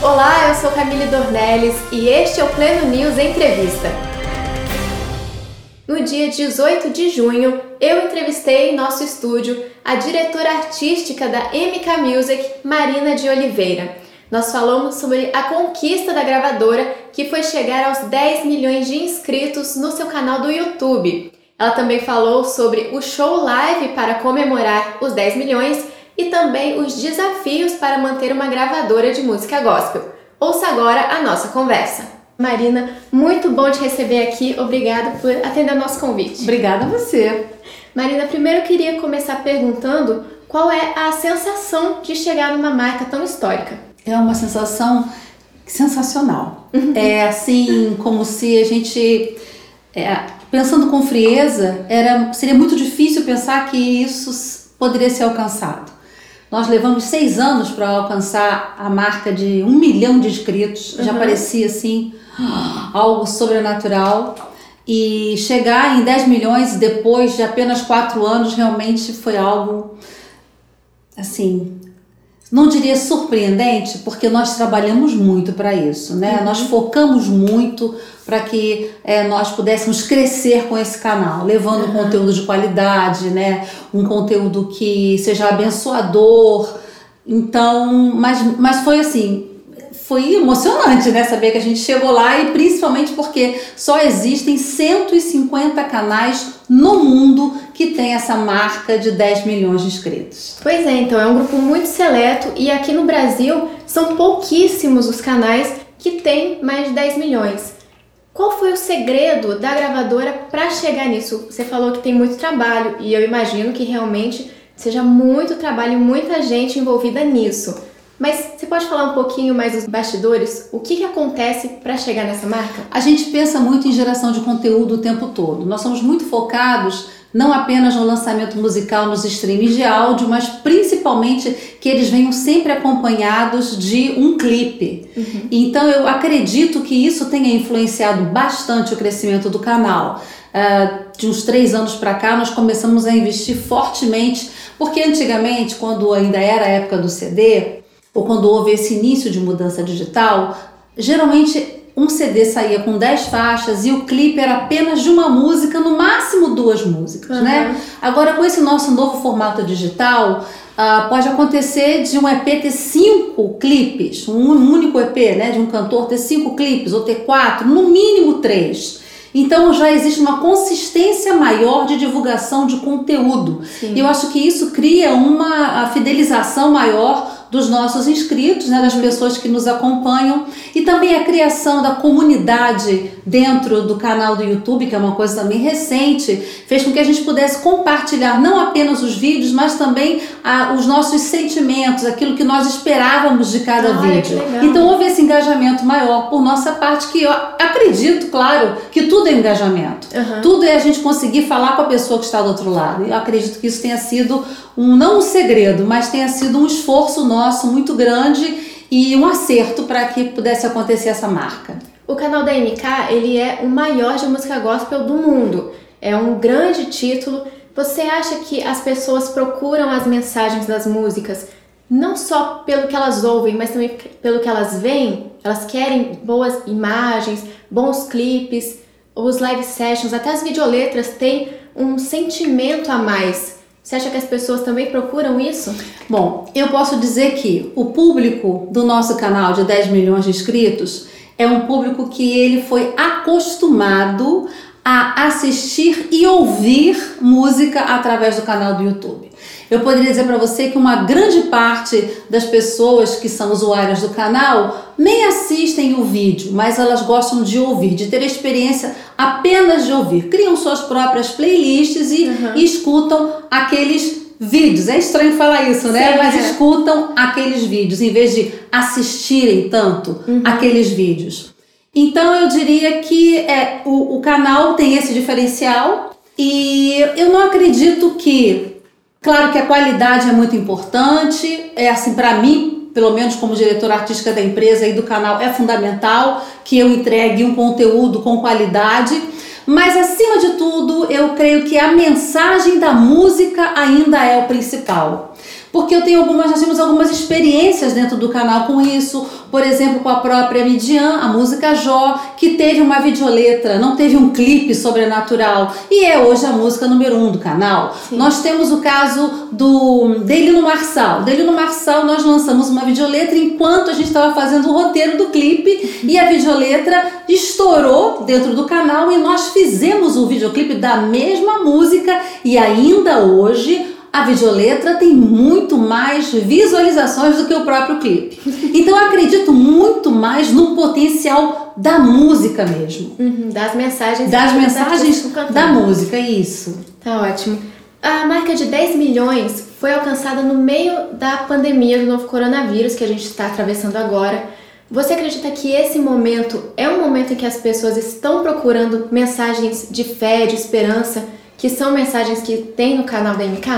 Olá, eu sou Camille Dornelles e este é o Pleno News Entrevista. No dia 18 de junho, eu entrevistei em nosso estúdio a diretora artística da MK Music, Marina de Oliveira. Nós falamos sobre a conquista da gravadora, que foi chegar aos 10 milhões de inscritos no seu canal do YouTube. Ela também falou sobre o show live para comemorar os 10 milhões e também os desafios para manter uma gravadora de música gospel. Ouça agora a nossa conversa. Marina, muito bom te receber aqui. Obrigada por atender o nosso convite. Obrigada a você. Marina, primeiro eu queria começar perguntando qual é a sensação de chegar numa marca tão histórica. É uma sensação sensacional. Uhum. É assim como se a gente, é, pensando com frieza, era, seria muito difícil pensar que isso poderia ser alcançado. Nós levamos seis anos para alcançar a marca de um milhão de inscritos. Uhum. Já parecia assim algo sobrenatural. E chegar em 10 milhões depois de apenas quatro anos realmente foi algo assim não diria surpreendente, porque nós trabalhamos muito para isso, né? Uhum. Nós focamos muito para que é, nós pudéssemos crescer com esse canal, levando uhum. conteúdo de qualidade, né? Um conteúdo que seja abençoador. Então, mas, mas foi assim, foi emocionante, né? Saber que a gente chegou lá e principalmente porque só existem 150 canais no mundo que tem essa marca de 10 milhões de inscritos. Pois é, então é um grupo muito seleto e aqui no Brasil são pouquíssimos os canais que têm mais de 10 milhões. Qual foi o segredo da gravadora para chegar nisso? Você falou que tem muito trabalho e eu imagino que realmente seja muito trabalho e muita gente envolvida nisso. Mas você pode falar um pouquinho mais dos bastidores? O que, que acontece para chegar nessa marca? A gente pensa muito em geração de conteúdo o tempo todo. Nós somos muito focados não apenas no lançamento musical nos streams de áudio, mas principalmente que eles venham sempre acompanhados de um clipe. Uhum. Então eu acredito que isso tenha influenciado bastante o crescimento do canal. Uh, de uns três anos para cá, nós começamos a investir fortemente, porque antigamente, quando ainda era a época do CD, ou quando houve esse início de mudança digital, geralmente um CD saía com 10 faixas e o clipe era apenas de uma música, no máximo duas músicas, uhum. né? Agora com esse nosso novo formato digital, uh, pode acontecer de um EP ter cinco clipes, um único EP, né, de um cantor ter cinco clipes ou ter quatro, no mínimo três. Então já existe uma consistência maior de divulgação de conteúdo. Sim. E eu acho que isso cria uma fidelização maior dos nossos inscritos, né, das uhum. pessoas que nos acompanham e também a criação da comunidade dentro do canal do YouTube, que é uma coisa também recente, fez com que a gente pudesse compartilhar não apenas os vídeos, mas também a, os nossos sentimentos, aquilo que nós esperávamos de cada vídeo. Então houve esse engajamento maior por nossa parte, que eu acredito, claro, que tudo é engajamento. Uhum. Tudo é a gente conseguir falar com a pessoa que está do outro lado. Eu acredito que isso tenha sido um não um segredo, mas tenha sido um esforço nosso muito grande e um acerto para que pudesse acontecer essa marca. O canal da MK, ele é o maior de música gospel do mundo. É um grande título. Você acha que as pessoas procuram as mensagens das músicas não só pelo que elas ouvem, mas também pelo que elas veem? Elas querem boas imagens, bons clipes, os live sessions, até as videoletras têm um sentimento a mais você acha que as pessoas também procuram isso? Bom, eu posso dizer que o público do nosso canal de 10 milhões de inscritos é um público que ele foi acostumado a assistir e ouvir música através do canal do YouTube. Eu poderia dizer para você que uma grande parte das pessoas que são usuárias do canal nem assistem o vídeo, mas elas gostam de ouvir, de ter a experiência apenas de ouvir. Criam suas próprias playlists e, uhum. e escutam aqueles vídeos. É estranho falar isso, né? Sim, mas é. escutam aqueles vídeos em vez de assistirem tanto uhum. aqueles vídeos. Então eu diria que é, o, o canal tem esse diferencial e eu não acredito que Claro que a qualidade é muito importante, é assim para mim, pelo menos como diretora artística da empresa e do canal, é fundamental que eu entregue um conteúdo com qualidade, mas acima de tudo, eu creio que a mensagem da música ainda é o principal. Porque eu tenho algumas, nós temos algumas experiências dentro do canal com isso, por exemplo, com a própria Midian, a música Jó, que teve uma videoletra, não teve um clipe sobrenatural, e é hoje a música número um do canal. Sim. Nós temos o caso do Delino Marçal. Delino Marçal, nós lançamos uma videoletra enquanto a gente estava fazendo o roteiro do clipe, e a videoletra estourou dentro do canal, e nós fizemos o videoclipe da mesma música, e ainda hoje a videoletra tem muito mais visualizações do que o próprio clipe. Então eu acredito muito mais no potencial da música mesmo. Uhum, das mensagens. Das mensagens da música, isso. Tá ótimo. A marca de 10 milhões foi alcançada no meio da pandemia do novo coronavírus que a gente está atravessando agora. Você acredita que esse momento é um momento em que as pessoas estão procurando mensagens de fé, de esperança? Que são mensagens que tem no canal da MK?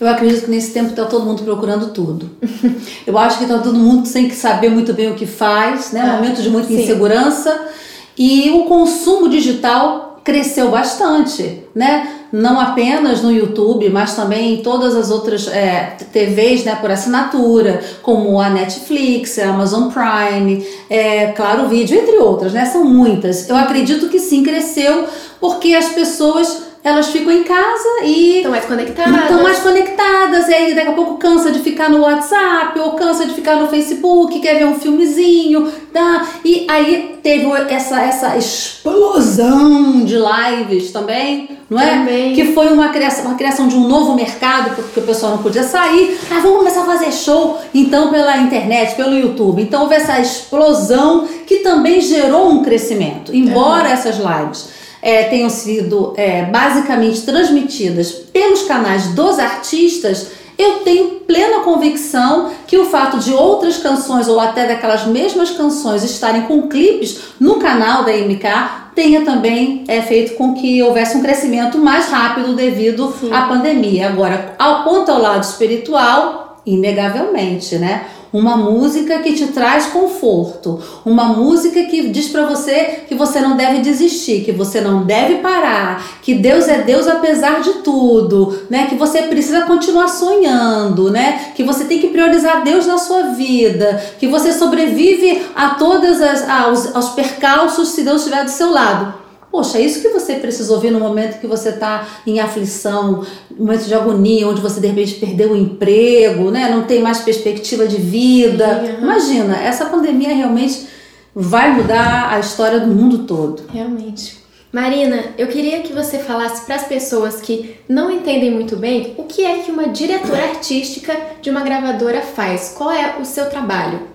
Eu acredito que nesse tempo está todo mundo procurando tudo. Eu acho que está todo mundo sem saber muito bem o que faz, né? Ah, momento de muita sim. insegurança. E o consumo digital cresceu bastante, né? Não apenas no YouTube, mas também em todas as outras é, TVs né, por assinatura, como a Netflix, a Amazon Prime, é, Claro Vídeo, entre outras, né? São muitas. Eu acredito que sim, cresceu porque as pessoas elas ficam em casa e estão mais conectadas. Estão mais conectadas, e aí daqui a pouco cansa de ficar no WhatsApp ou cansa de ficar no Facebook, quer ver um filmezinho, tá? E aí teve essa, essa explosão de lives também, não é? Também. Que foi uma criação, uma criação de um novo mercado, porque o pessoal não podia sair. Ah, vamos começar a fazer show, então, pela internet, pelo YouTube. Então houve essa explosão que também gerou um crescimento, embora uhum. essas lives é, tenham sido é, basicamente transmitidas pelos canais dos artistas, eu tenho plena convicção que o fato de outras canções ou até daquelas mesmas canções estarem com clipes no canal da MK tenha também é, feito com que houvesse um crescimento mais rápido devido Sim. à pandemia. Agora, ao ponto ao lado espiritual, inegavelmente, né? Uma música que te traz conforto, uma música que diz para você que você não deve desistir, que você não deve parar, que Deus é Deus apesar de tudo, né? Que você precisa continuar sonhando, né? Que você tem que priorizar Deus na sua vida, que você sobrevive a todas as aos, aos percalços se Deus estiver do seu lado. Poxa, é isso que você precisa ouvir no momento que você está em aflição, momento de agonia, onde você de repente perdeu o emprego, né? não tem mais perspectiva de vida. Uhum. Imagina, essa pandemia realmente vai mudar a história do mundo todo. Realmente. Marina, eu queria que você falasse para as pessoas que não entendem muito bem o que é que uma diretora artística de uma gravadora faz. Qual é o seu trabalho?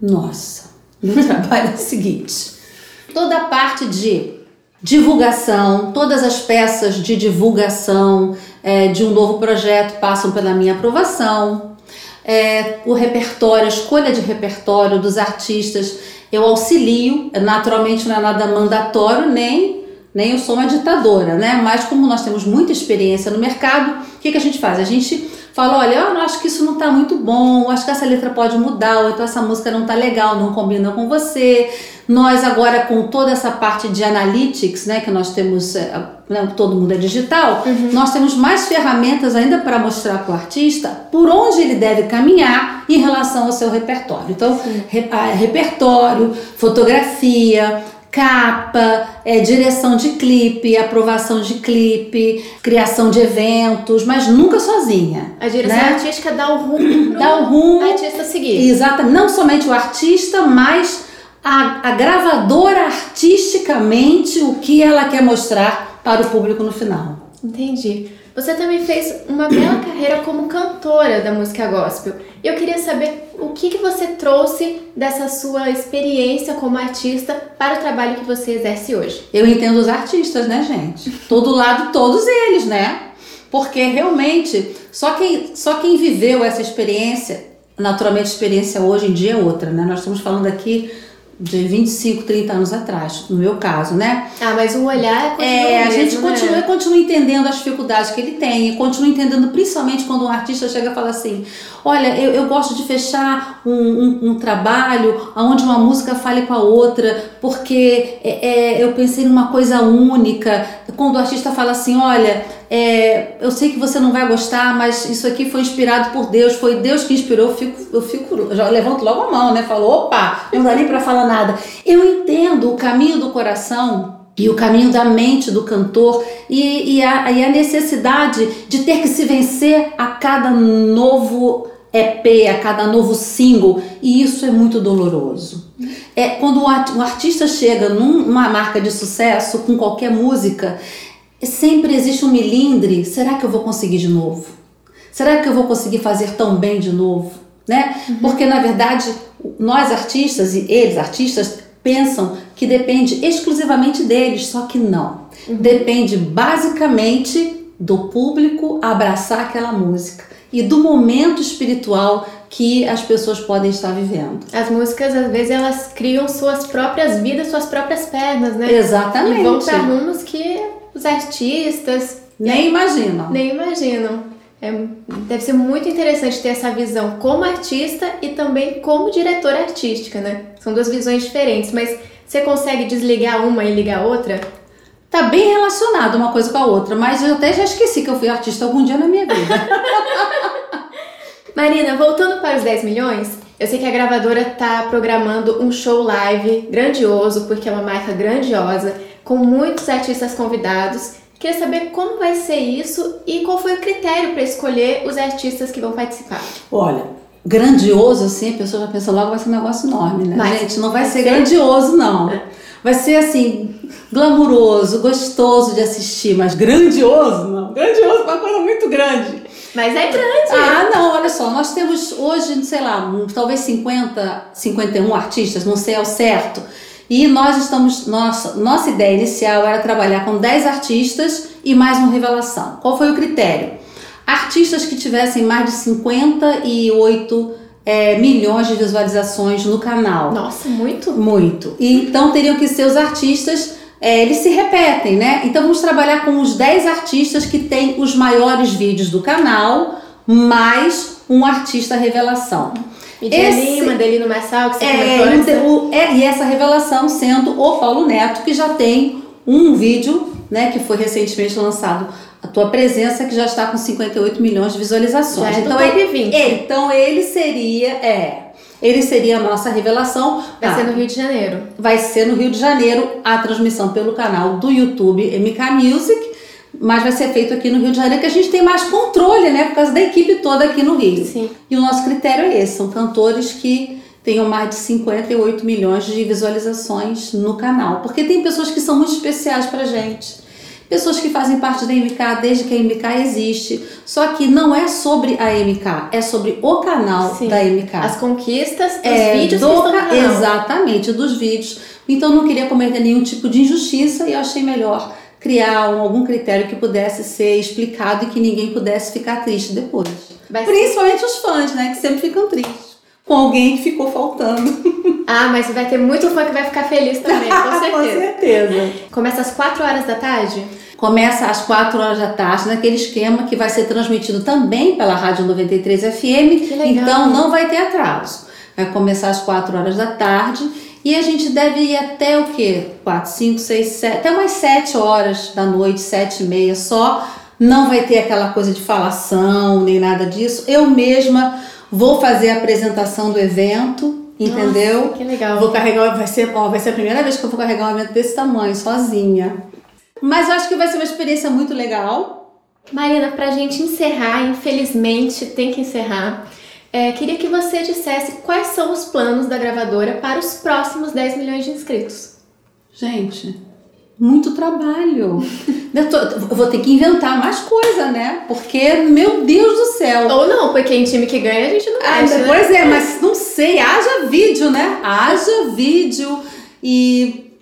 Nossa, meu trabalho é o seguinte: toda a parte de divulgação, todas as peças de divulgação é, de um novo projeto passam pela minha aprovação. É, o repertório, a escolha de repertório dos artistas, eu auxilio, naturalmente não é nada mandatório, nem, nem eu sou uma ditadora, né? Mas como nós temos muita experiência no mercado, o que, que a gente faz? A gente fala, olha, eu acho que isso não está muito bom, acho que essa letra pode mudar, ou então essa música não está legal, não combina com você. Nós agora com toda essa parte de analytics, né, que nós temos, é, né, todo mundo é digital, uhum. nós temos mais ferramentas ainda para mostrar para o artista por onde ele deve caminhar em relação ao seu repertório. Então, re, repertório, fotografia, capa, é, direção de clipe, aprovação de clipe, criação de eventos, mas nunca sozinha. A direção né? artística dá o rumo dá o rumo artista seguir. Exatamente, não somente o artista, mas a, a gravadora artisticamente o que ela quer mostrar para o público no final. Entendi. Você também fez uma bela carreira como cantora da música gospel. Eu queria saber que, que você trouxe dessa sua experiência como artista para o trabalho que você exerce hoje. Eu entendo os artistas, né, gente? Todo lado, todos eles, né? Porque realmente só quem, só quem viveu essa experiência, naturalmente a experiência hoje em dia é outra, né? Nós estamos falando aqui de 25, 30 anos atrás, no meu caso, né? Ah, mas o olhar é, é a gente continua, né? continua entendendo as dificuldades que ele tem, e continua entendendo principalmente quando um artista chega e fala assim: olha, eu, eu gosto de fechar um, um, um trabalho onde uma música fale com a outra, porque é, é, eu pensei numa coisa única. Quando o artista fala assim: olha, é, eu sei que você não vai gostar, mas isso aqui foi inspirado por Deus, foi Deus que inspirou, eu fico, eu fico já levanto logo a mão, né? Falo, opa, não dá nem para falar nada. Eu entendo o caminho do coração e o caminho da mente do cantor e, e, a, e a necessidade de ter que se vencer a cada novo EP, a cada novo single, e isso é muito doloroso. É quando o artista chega numa marca de sucesso com qualquer música, sempre existe um milindre. Será que eu vou conseguir de novo? Será que eu vou conseguir fazer tão bem de novo? Né? Uhum. Porque na verdade nós artistas e eles artistas pensam que depende exclusivamente deles, só que não. Uhum. Depende basicamente do público abraçar aquela música e do momento espiritual que as pessoas podem estar vivendo. As músicas, às vezes, elas criam suas próprias vidas, suas próprias pernas, né? Exatamente. E vão para rumos que os artistas nem imaginam. Nem imaginam. É, deve ser muito interessante ter essa visão como artista e também como diretora artística, né? São duas visões diferentes, mas você consegue desligar uma e ligar a outra? Tá bem relacionado uma coisa com a outra, mas eu até já esqueci que eu fui artista algum dia na minha vida. Marina, voltando para os 10 milhões, eu sei que a gravadora tá programando um show live grandioso, porque é uma marca grandiosa, com muitos artistas convidados Queria saber como vai ser isso e qual foi o critério para escolher os artistas que vão participar. Olha, grandioso assim, a pessoa já pensa logo vai ser um negócio enorme, né? Mas, Gente, não vai, vai ser, ser, grandioso não. Vai ser assim, glamuroso, gostoso de assistir, mas grandioso não. Grandioso é uma coisa muito grande. Mas é grande. Ah, não, olha só, nós temos hoje, sei lá, talvez 50, 51 artistas, não sei ao certo. E nós estamos, nossa, nossa ideia inicial era trabalhar com 10 artistas e mais uma revelação. Qual foi o critério? Artistas que tivessem mais de 58 é, milhões de visualizações no canal. Nossa, muito? Muito. E, então teriam que ser os artistas, é, eles se repetem, né? Então vamos trabalhar com os 10 artistas que têm os maiores vídeos do canal, mais um artista revelação. Midia Esse, Lima, Delino Marçal, que você é, comentou o, é, E essa revelação sendo o Paulo Neto, que já tem um vídeo, né, que foi recentemente lançado, a tua presença, que já está com 58 milhões de visualizações. É então, ele, 20. É, então ele seria, é, ele seria a nossa revelação. Vai ah, ser no Rio de Janeiro. Vai ser no Rio de Janeiro a transmissão pelo canal do YouTube MK Music mas vai ser feito aqui no Rio de Janeiro, que a gente tem mais controle, né, por causa da equipe toda aqui no Rio. Sim. E o nosso critério é esse, são cantores que tenham mais de 58 milhões de visualizações no canal, porque tem pessoas que são muito especiais pra gente. Pessoas que fazem parte da MK desde que a MK existe. Só que não é sobre a MK, é sobre o canal Sim. da MK. As conquistas dos é, vídeos do, que estão. Exatamente, dos vídeos. Então não queria cometer nenhum tipo de injustiça e eu achei melhor criar um, algum critério que pudesse ser explicado e que ninguém pudesse ficar triste depois. Vai Principalmente os fãs, né? Que sempre ficam tristes com alguém que ficou faltando. Ah, mas vai ter muito fã que vai ficar feliz também, com certeza. com certeza. Começa às 4 horas da tarde? Começa às 4 horas da tarde, naquele esquema que vai ser transmitido também pela Rádio 93 FM. Que legal. Então não vai ter atraso. Vai começar às 4 horas da tarde e a gente deve ir até o quê? 4, 5, 6, 7, até umas 7 horas da noite, 7 e meia só. Não vai ter aquela coisa de falação, nem nada disso. Eu mesma vou fazer a apresentação do evento, entendeu? Nossa, que legal. Vou carregar, vai ser, ó, vai ser a primeira vez que eu vou carregar um evento desse tamanho, sozinha. Mas eu acho que vai ser uma experiência muito legal. Marina, pra gente encerrar, infelizmente tem que encerrar. É, queria que você dissesse quais são os planos da gravadora para os próximos 10 milhões de inscritos. Gente, muito trabalho. eu, tô, eu, vou ter que inventar mais coisa, né? Porque, meu Deus do céu. Ou não, porque em time que ganha a gente não ah, mexe, né? Pois é, mas não sei. Haja vídeo, né? Haja vídeo e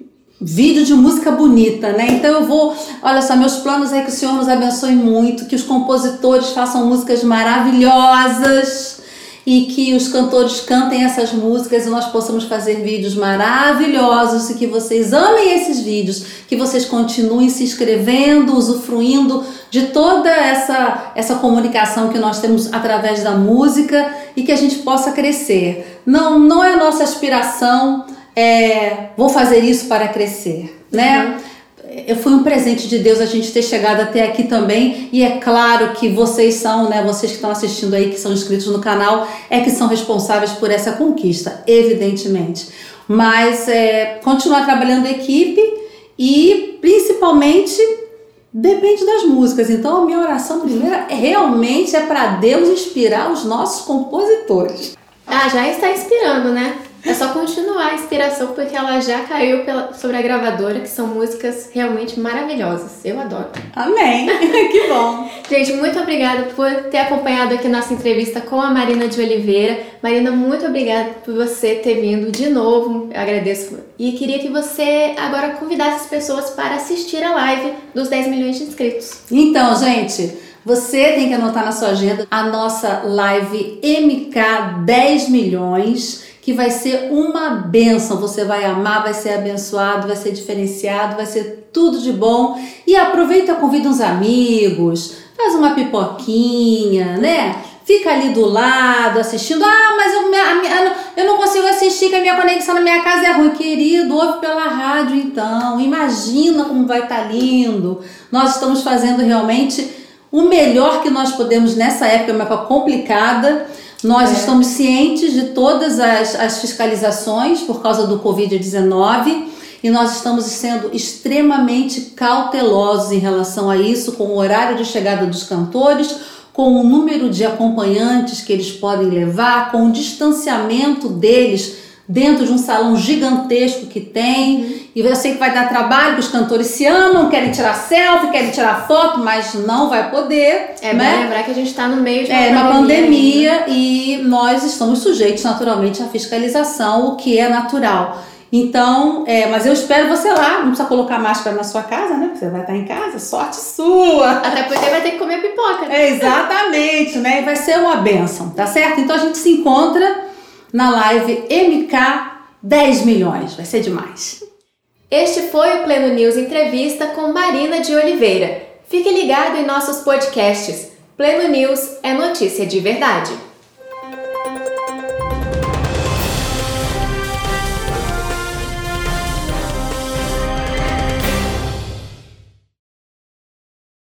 vídeo de música bonita, né? Então eu vou, olha só, meus planos é que o Senhor nos abençoe muito, que os compositores façam músicas maravilhosas e que os cantores cantem essas músicas e nós possamos fazer vídeos maravilhosos e que vocês amem esses vídeos, que vocês continuem se inscrevendo, usufruindo de toda essa, essa comunicação que nós temos através da música e que a gente possa crescer. Não, não é nossa aspiração, é, vou fazer isso para crescer, né? Uhum foi um presente de Deus a gente ter chegado até aqui também. E é claro que vocês são, né? Vocês que estão assistindo aí, que são inscritos no canal, é que são responsáveis por essa conquista, evidentemente. Mas é, continuar trabalhando equipe e principalmente depende das músicas. Então a minha oração primeira é, realmente é para Deus inspirar os nossos compositores. Ah, já está inspirando, né? É só continuar a inspiração porque ela já caiu pela, sobre a gravadora, que são músicas realmente maravilhosas. Eu adoro. Amém. que bom. Gente, muito obrigada por ter acompanhado aqui nossa entrevista com a Marina de Oliveira. Marina, muito obrigada por você ter vindo de novo. Eu agradeço. E queria que você agora convidasse as pessoas para assistir a live dos 10 milhões de inscritos. Então, gente, você tem que anotar na sua agenda a nossa live MK 10 milhões que vai ser uma benção. Você vai amar, vai ser abençoado, vai ser diferenciado, vai ser tudo de bom. E aproveita, convida uns amigos, faz uma pipoquinha, né? Fica ali do lado assistindo. Ah, mas eu, minha, eu não consigo assistir, que a minha conexão na minha casa é ruim. Querido, ouve pela rádio então. Imagina como vai estar tá lindo. Nós estamos fazendo realmente o melhor que nós podemos nessa época, uma época complicada nós é. estamos cientes de todas as, as fiscalizações por causa do Covid-19 e nós estamos sendo extremamente cautelosos em relação a isso, com o horário de chegada dos cantores, com o número de acompanhantes que eles podem levar, com o distanciamento deles dentro de um salão gigantesco que tem. Uhum. E eu sei que vai dar trabalho, que os cantores se amam, querem tirar selfie, querem tirar foto, mas não vai poder. É né? bom lembrar que a gente está no meio de uma é, pandemia. Uma pandemia e nós estamos sujeitos naturalmente à fiscalização, o que é natural. Então, é, mas eu espero você lá. Não precisa colocar máscara na sua casa, né? Você vai estar em casa, sorte sua. Até porque vai ter que comer pipoca. Né? É, exatamente, né? E vai ser uma benção, tá certo? Então a gente se encontra na live MK 10 milhões. Vai ser demais. Este foi o Pleno News Entrevista com Marina de Oliveira. Fique ligado em nossos podcasts. Pleno News é notícia de verdade.